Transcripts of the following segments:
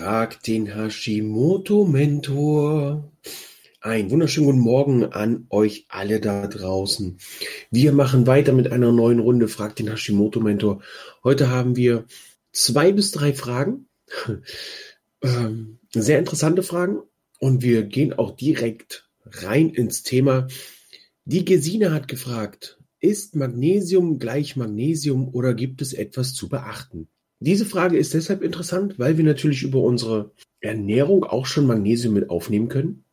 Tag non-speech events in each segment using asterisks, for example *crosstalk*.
Frag den Hashimoto-Mentor. Ein wunderschönen guten Morgen an euch alle da draußen. Wir machen weiter mit einer neuen Runde Frag den Hashimoto-Mentor. Heute haben wir zwei bis drei Fragen. *laughs* Ähm, sehr interessante Fragen. Und wir gehen auch direkt rein ins Thema. Die Gesine hat gefragt, ist Magnesium gleich Magnesium oder gibt es etwas zu beachten? Diese Frage ist deshalb interessant, weil wir natürlich über unsere Ernährung auch schon Magnesium mit aufnehmen können.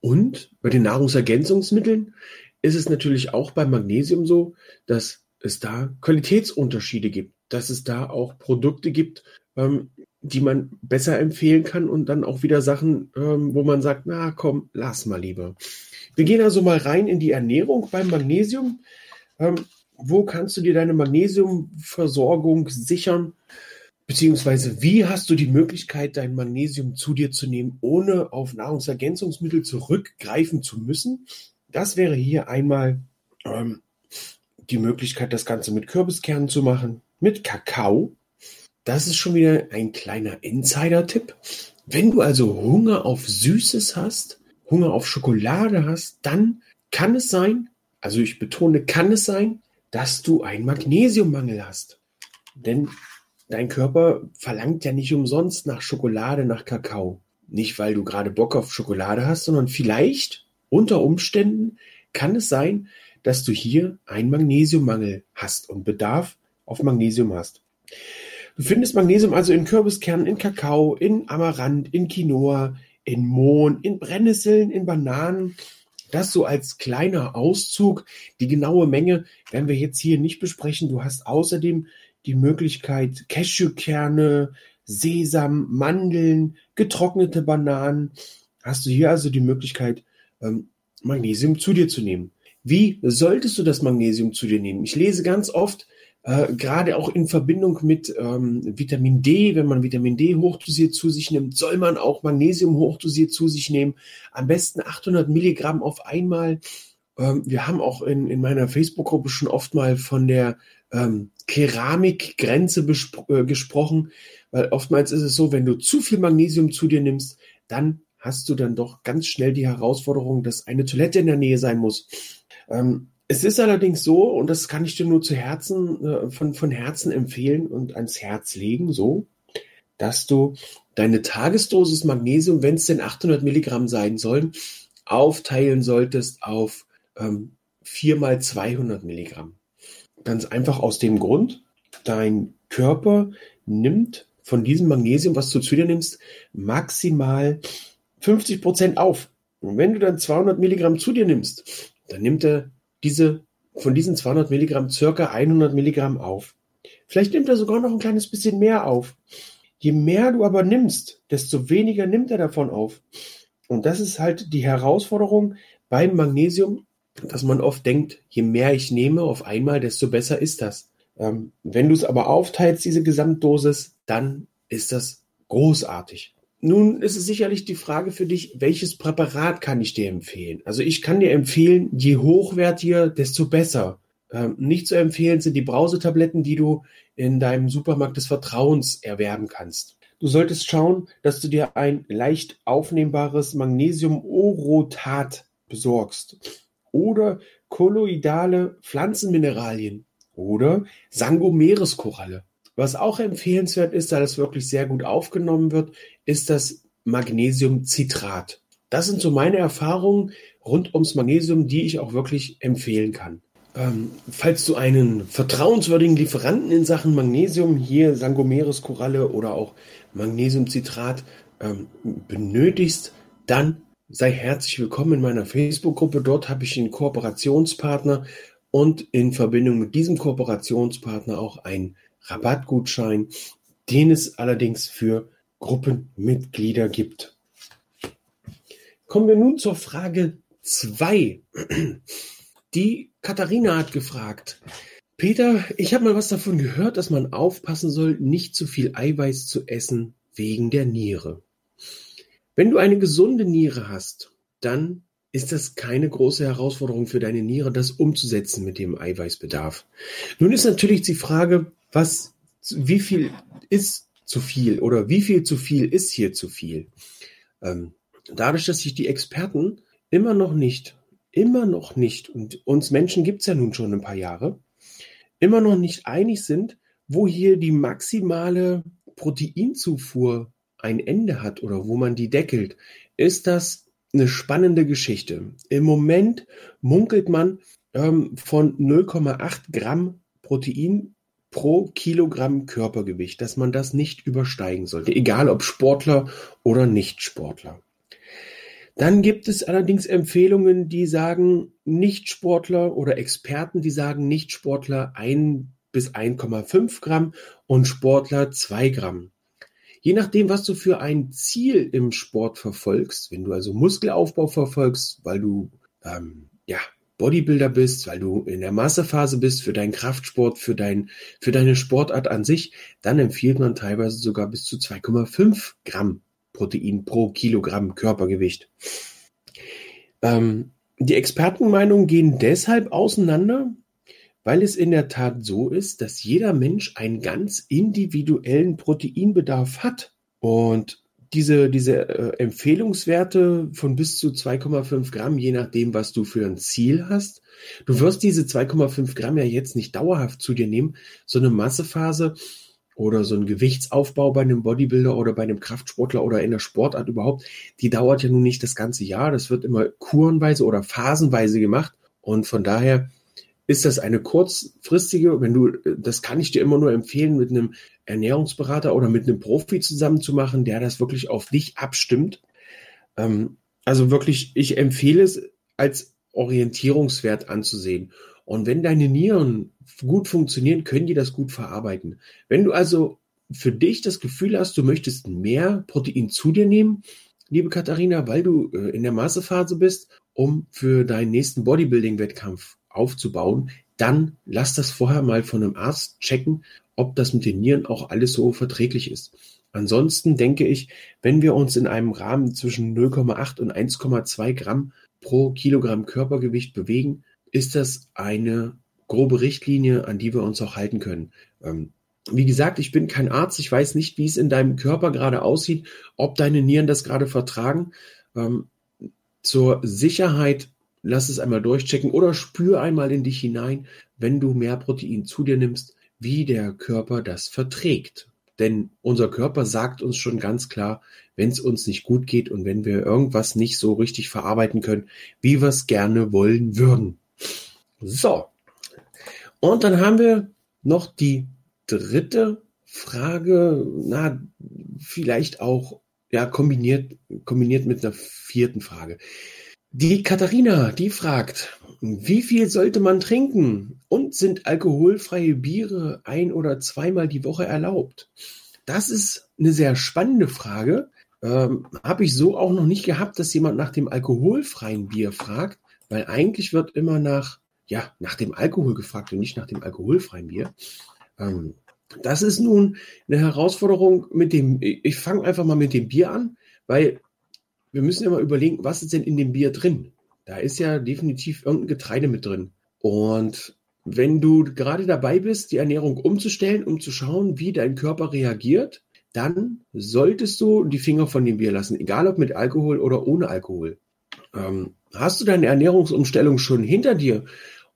Und bei den Nahrungsergänzungsmitteln ist es natürlich auch beim Magnesium so, dass es da Qualitätsunterschiede gibt, dass es da auch Produkte gibt, ähm, die man besser empfehlen kann und dann auch wieder Sachen, ähm, wo man sagt, na komm, lass mal lieber. Wir gehen also mal rein in die Ernährung beim Magnesium. Ähm, wo kannst du dir deine Magnesiumversorgung sichern? Beziehungsweise wie hast du die Möglichkeit, dein Magnesium zu dir zu nehmen, ohne auf Nahrungsergänzungsmittel zurückgreifen zu müssen? Das wäre hier einmal ähm, die Möglichkeit, das Ganze mit Kürbiskernen zu machen, mit Kakao. Das ist schon wieder ein kleiner Insider-Tipp. Wenn du also Hunger auf Süßes hast, Hunger auf Schokolade hast, dann kann es sein, also ich betone, kann es sein, dass du einen Magnesiummangel hast. Denn dein Körper verlangt ja nicht umsonst nach Schokolade, nach Kakao. Nicht, weil du gerade Bock auf Schokolade hast, sondern vielleicht unter Umständen kann es sein, dass du hier einen Magnesiummangel hast und Bedarf auf Magnesium hast. Du findest Magnesium also in Kürbiskernen, in Kakao, in Amaranth, in Quinoa, in Mohn, in Brennnesseln, in Bananen, das so als kleiner Auszug. Die genaue Menge werden wir jetzt hier nicht besprechen. Du hast außerdem die Möglichkeit, Cashewkerne, Sesam, Mandeln, getrocknete Bananen. Hast du hier also die Möglichkeit, ähm, Magnesium zu dir zu nehmen. Wie solltest du das Magnesium zu dir nehmen? Ich lese ganz oft, äh, gerade auch in Verbindung mit ähm, Vitamin D, wenn man Vitamin D hochdosiert zu sich nimmt, soll man auch Magnesium hochdosiert zu sich nehmen. Am besten 800 Milligramm auf einmal. Ähm, wir haben auch in, in meiner Facebook-Gruppe schon oft mal von der ähm, Keramikgrenze äh, gesprochen, weil oftmals ist es so, wenn du zu viel Magnesium zu dir nimmst, dann hast du dann doch ganz schnell die Herausforderung, dass eine Toilette in der Nähe sein muss. Ähm, es ist allerdings so, und das kann ich dir nur zu Herzen, äh, von, von Herzen empfehlen und ans Herz legen, so, dass du deine Tagesdosis Magnesium, wenn es denn 800 Milligramm sein sollen, aufteilen solltest auf ähm, 4 mal 200 Milligramm. Ganz einfach aus dem Grund, dein Körper nimmt von diesem Magnesium, was du zu dir nimmst, maximal 50 Prozent auf. Und wenn du dann 200 Milligramm zu dir nimmst, dann nimmt er diese, von diesen 200 Milligramm circa 100 Milligramm auf. Vielleicht nimmt er sogar noch ein kleines bisschen mehr auf. Je mehr du aber nimmst, desto weniger nimmt er davon auf. Und das ist halt die Herausforderung beim Magnesium, dass man oft denkt, je mehr ich nehme auf einmal, desto besser ist das. Ähm, wenn du es aber aufteilst, diese Gesamtdosis, dann ist das großartig. Nun ist es sicherlich die Frage für dich, welches Präparat kann ich dir empfehlen? Also ich kann dir empfehlen, je hochwertiger, desto besser. Ähm, nicht zu empfehlen sind die Brausetabletten, die du in deinem Supermarkt des Vertrauens erwerben kannst. Du solltest schauen, dass du dir ein leicht aufnehmbares Magnesium-Orotat besorgst oder kolloidale Pflanzenmineralien oder Sangomereskoralle. Was auch empfehlenswert ist, da das wirklich sehr gut aufgenommen wird, ist das Magnesiumcitrat. Das sind so meine Erfahrungen rund ums Magnesium, die ich auch wirklich empfehlen kann. Ähm, falls du einen vertrauenswürdigen Lieferanten in Sachen Magnesium, hier Sangomeres Koralle oder auch Magnesiumcitrat ähm, benötigst, dann sei herzlich willkommen in meiner Facebook-Gruppe. Dort habe ich einen Kooperationspartner und in Verbindung mit diesem Kooperationspartner auch einen Rabattgutschein, den es allerdings für Gruppenmitglieder gibt. Kommen wir nun zur Frage 2. Die Katharina hat gefragt, Peter, ich habe mal was davon gehört, dass man aufpassen soll, nicht zu viel Eiweiß zu essen wegen der Niere. Wenn du eine gesunde Niere hast, dann ist das keine große Herausforderung für deine Niere, das umzusetzen mit dem Eiweißbedarf. Nun ist natürlich die Frage, was, wie viel ist zu viel oder wie viel zu viel ist hier zu viel? Ähm, dadurch, dass sich die Experten immer noch nicht, immer noch nicht, und uns Menschen gibt es ja nun schon ein paar Jahre, immer noch nicht einig sind, wo hier die maximale Proteinzufuhr ein Ende hat oder wo man die deckelt, ist das eine spannende Geschichte. Im Moment munkelt man ähm, von 0,8 Gramm Protein pro Kilogramm Körpergewicht, dass man das nicht übersteigen sollte, egal ob Sportler oder Nicht-Sportler. Dann gibt es allerdings Empfehlungen, die sagen, Nichtsportler oder Experten, die sagen, Nichtsportler ein bis 1,5 Gramm und Sportler 2 Gramm. Je nachdem, was du für ein Ziel im Sport verfolgst, wenn du also Muskelaufbau verfolgst, weil du ähm, ja Bodybuilder bist, weil du in der Massephase bist für deinen Kraftsport, für dein, für deine Sportart an sich, dann empfiehlt man teilweise sogar bis zu 2,5 Gramm Protein pro Kilogramm Körpergewicht. Ähm, die Expertenmeinungen gehen deshalb auseinander, weil es in der Tat so ist, dass jeder Mensch einen ganz individuellen Proteinbedarf hat. Und diese, diese äh, Empfehlungswerte von bis zu 2,5 Gramm, je nachdem, was du für ein Ziel hast. Du wirst diese 2,5 Gramm ja jetzt nicht dauerhaft zu dir nehmen. So eine Massephase oder so ein Gewichtsaufbau bei einem Bodybuilder oder bei einem Kraftsportler oder in der Sportart überhaupt, die dauert ja nun nicht das ganze Jahr. Das wird immer kurenweise oder phasenweise gemacht. Und von daher ist das eine kurzfristige, wenn du, das kann ich dir immer nur empfehlen, mit einem Ernährungsberater oder mit einem Profi zusammen zu machen, der das wirklich auf dich abstimmt. Ähm, also wirklich, ich empfehle es als Orientierungswert anzusehen. Und wenn deine Nieren gut funktionieren, können die das gut verarbeiten. Wenn du also für dich das Gefühl hast, du möchtest mehr Protein zu dir nehmen, liebe Katharina, weil du äh, in der Massephase bist, um für deinen nächsten Bodybuilding-Wettkampf aufzubauen, dann lass das vorher mal von einem Arzt checken, ob das mit den Nieren auch alles so verträglich ist. Ansonsten denke ich, wenn wir uns in einem Rahmen zwischen 0,8 und 1,2 Gramm pro Kilogramm Körpergewicht bewegen, ist das eine grobe Richtlinie, an die wir uns auch halten können. Ähm, wie gesagt, ich bin kein Arzt, ich weiß nicht, wie es in deinem Körper gerade aussieht, ob deine Nieren das gerade vertragen. Ähm, zur Sicherheit lass es einmal durchchecken oder spür einmal in dich hinein, wenn du mehr Protein zu dir nimmst, wie der Körper das verträgt. Denn unser Körper sagt uns schon ganz klar, wenn es uns nicht gut geht und wenn wir irgendwas nicht so richtig verarbeiten können, wie wir es gerne wollen würden. So. Und dann haben wir noch die dritte Frage, na, vielleicht auch, ja, kombiniert, kombiniert mit einer vierten Frage. Die Katharina, die fragt, wie viel sollte man trinken und sind alkoholfreie Biere ein oder zweimal die Woche erlaubt? Das ist eine sehr spannende Frage. Ähm, Habe ich so auch noch nicht gehabt, dass jemand nach dem alkoholfreien Bier fragt, weil eigentlich wird immer nach ja, nach dem Alkohol gefragt und nicht nach dem alkoholfreien Bier. Ähm, das ist nun eine Herausforderung mit dem, ich fange einfach mal mit dem Bier an, weil wir müssen ja mal überlegen, was ist denn in dem Bier drin? Da ist ja definitiv irgendein Getreide mit drin. Und wenn du gerade dabei bist, die Ernährung umzustellen, um zu schauen, wie dein Körper reagiert, dann solltest du die Finger von dem Bier lassen, egal ob mit Alkohol oder ohne Alkohol. Ähm, hast du deine Ernährungsumstellung schon hinter dir?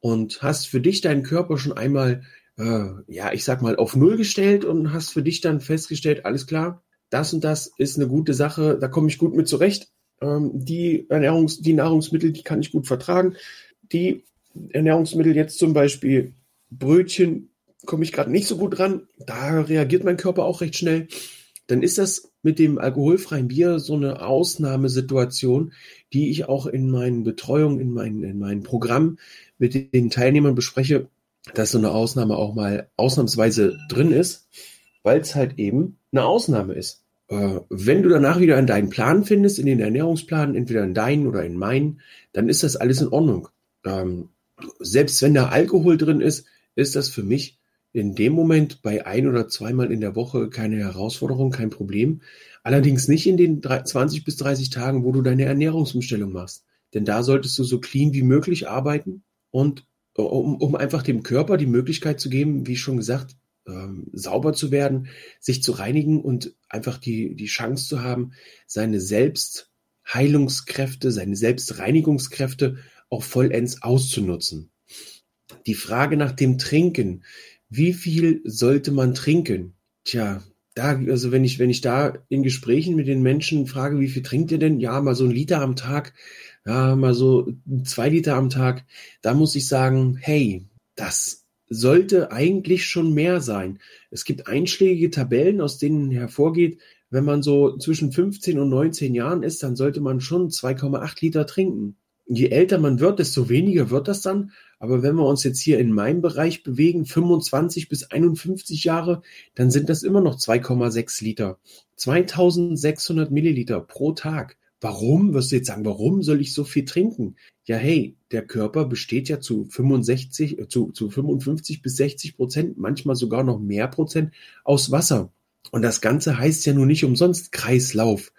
und hast für dich deinen Körper schon einmal, äh, ja, ich sag mal, auf Null gestellt und hast für dich dann festgestellt, alles klar, das und das ist eine gute Sache, da komme ich gut mit zurecht. Ähm, die Ernährungs-, die Nahrungsmittel, die kann ich gut vertragen. Die Ernährungsmittel jetzt zum Beispiel Brötchen, komme ich gerade nicht so gut ran. Da reagiert mein Körper auch recht schnell. dann ist das mit dem alkoholfreien Bier so eine Ausnahmesituation, die ich auch in meinen Betreuungen, in meinen, in meinem Programm mit den Teilnehmern bespreche, dass so eine Ausnahme auch mal ausnahmsweise drin ist, weil es halt eben eine Ausnahme ist. Äh, wenn du danach wieder in deinen Plan findest, in den Ernährungsplan, entweder in deinen oder in meinen, dann ist das alles in Ordnung. Ähm, selbst wenn da Alkohol drin ist, ist das für mich in dem Moment bei ein oder zweimal in der Woche keine Herausforderung, kein Problem. Allerdings nicht in den 20 bis 30 Tagen, wo du deine Ernährungsumstellung machst. Denn da solltest du so clean wie möglich arbeiten und um, um einfach dem Körper die Möglichkeit zu geben, wie schon gesagt, ähm, sauber zu werden, sich zu reinigen und einfach die, die Chance zu haben, seine Selbstheilungskräfte, seine Selbstreinigungskräfte auch vollends auszunutzen. Die Frage nach dem Trinken. Wie viel sollte man trinken? Tja, da, also wenn ich, wenn ich da in Gesprächen mit den Menschen frage, wie viel trinkt ihr denn? Ja, mal so ein Liter am Tag, ja, mal so zwei Liter am Tag. Da muss ich sagen, hey, das sollte eigentlich schon mehr sein. Es gibt einschlägige Tabellen, aus denen hervorgeht, wenn man so zwischen 15 und 19 Jahren ist, dann sollte man schon 2,8 Liter trinken. Je älter man wird, desto weniger wird das dann. Aber wenn wir uns jetzt hier in meinem Bereich bewegen, 25 bis 51 Jahre, dann sind das immer noch 2,6 Liter. 2600 Milliliter pro Tag. Warum, wirst du jetzt sagen, warum soll ich so viel trinken? Ja, hey, der Körper besteht ja zu 65, äh, zu, zu 55 bis 60 Prozent, manchmal sogar noch mehr Prozent aus Wasser. Und das Ganze heißt ja nun nicht umsonst Kreislauf.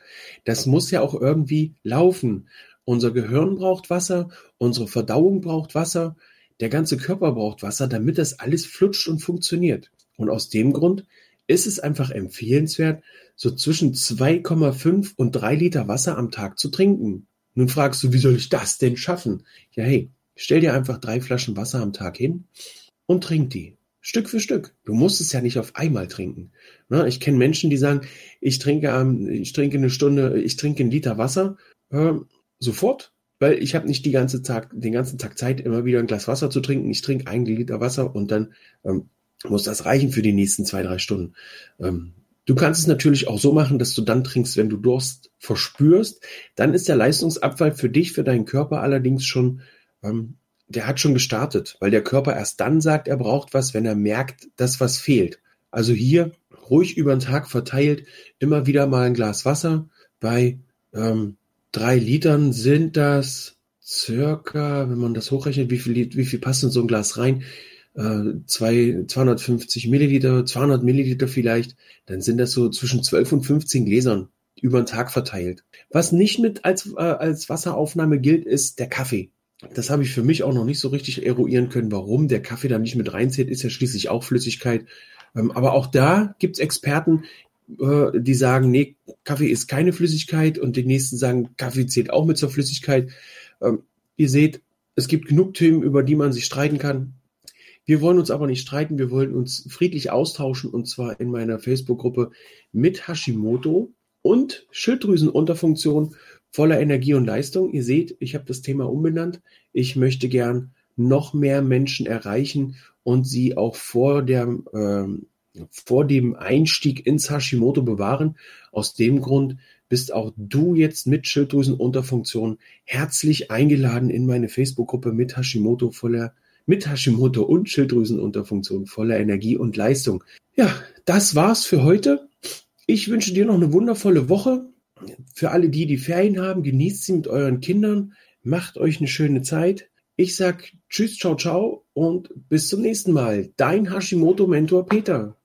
Das muss ja auch irgendwie laufen. Unser Gehirn braucht Wasser, unsere Verdauung braucht Wasser, der ganze Körper braucht Wasser, damit das alles flutscht und funktioniert. Und aus dem Grund ist es einfach empfehlenswert, so zwischen 2,5 und 3 Liter Wasser am Tag zu trinken. Nun fragst du, wie soll ich das denn schaffen? Ja, hey, stell dir einfach drei Flaschen Wasser am Tag hin und trink die. Stück für Stück. Du musst es ja nicht auf einmal trinken. Na, ich kenne Menschen, die sagen, ich trinke, ich trinke eine Stunde, ich trinke einen Liter Wasser äh, sofort, weil ich habe nicht die ganze Tag, den ganzen Tag Zeit, immer wieder ein Glas Wasser zu trinken. Ich trinke einen Liter Wasser und dann ähm, muss das reichen für die nächsten zwei, drei Stunden. Ähm, du kannst es natürlich auch so machen, dass du dann trinkst, wenn du Durst verspürst. Dann ist der Leistungsabfall für dich, für deinen Körper allerdings schon, ähm, der hat schon gestartet, weil der Körper erst dann sagt, er braucht was, wenn er merkt, dass was fehlt. Also hier ruhig über den Tag verteilt, immer wieder mal ein Glas Wasser. Bei ähm, drei Litern sind das circa, wenn man das hochrechnet, wie viel, wie viel passt in so ein Glas rein? Äh, zwei, 250 Milliliter, 200 Milliliter vielleicht, dann sind das so zwischen 12 und 15 Gläsern über den Tag verteilt. Was nicht mit als, äh, als Wasseraufnahme gilt, ist der Kaffee. Das habe ich für mich auch noch nicht so richtig eruieren können, warum der Kaffee da nicht mit reinzählt, ist ja schließlich auch Flüssigkeit. Ähm, aber auch da gibt's Experten, äh, die sagen, nee, Kaffee ist keine Flüssigkeit und die nächsten sagen, Kaffee zählt auch mit zur Flüssigkeit. Ähm, ihr seht, es gibt genug Themen, über die man sich streiten kann. Wir wollen uns aber nicht streiten, wir wollen uns friedlich austauschen und zwar in meiner Facebook-Gruppe mit Hashimoto und Schilddrüsenunterfunktion voller Energie und Leistung. Ihr seht, ich habe das Thema umbenannt. Ich möchte gern noch mehr Menschen erreichen und sie auch vor der ähm, vor dem Einstieg ins Hashimoto bewahren. Aus dem Grund bist auch du jetzt mit Schilddrüsenunterfunktion herzlich eingeladen in meine Facebook-Gruppe mit Hashimoto voller mit Hashimoto und Schilddrüsenunterfunktion voller Energie und Leistung. Ja, das war's für heute. Ich wünsche dir noch eine wundervolle Woche. Für alle die, die Ferien haben, genießt sie mit euren Kindern. Macht euch eine schöne Zeit. Ich sag Tschüss, ciao, ciao und bis zum nächsten Mal. Dein Hashimoto-Mentor Peter.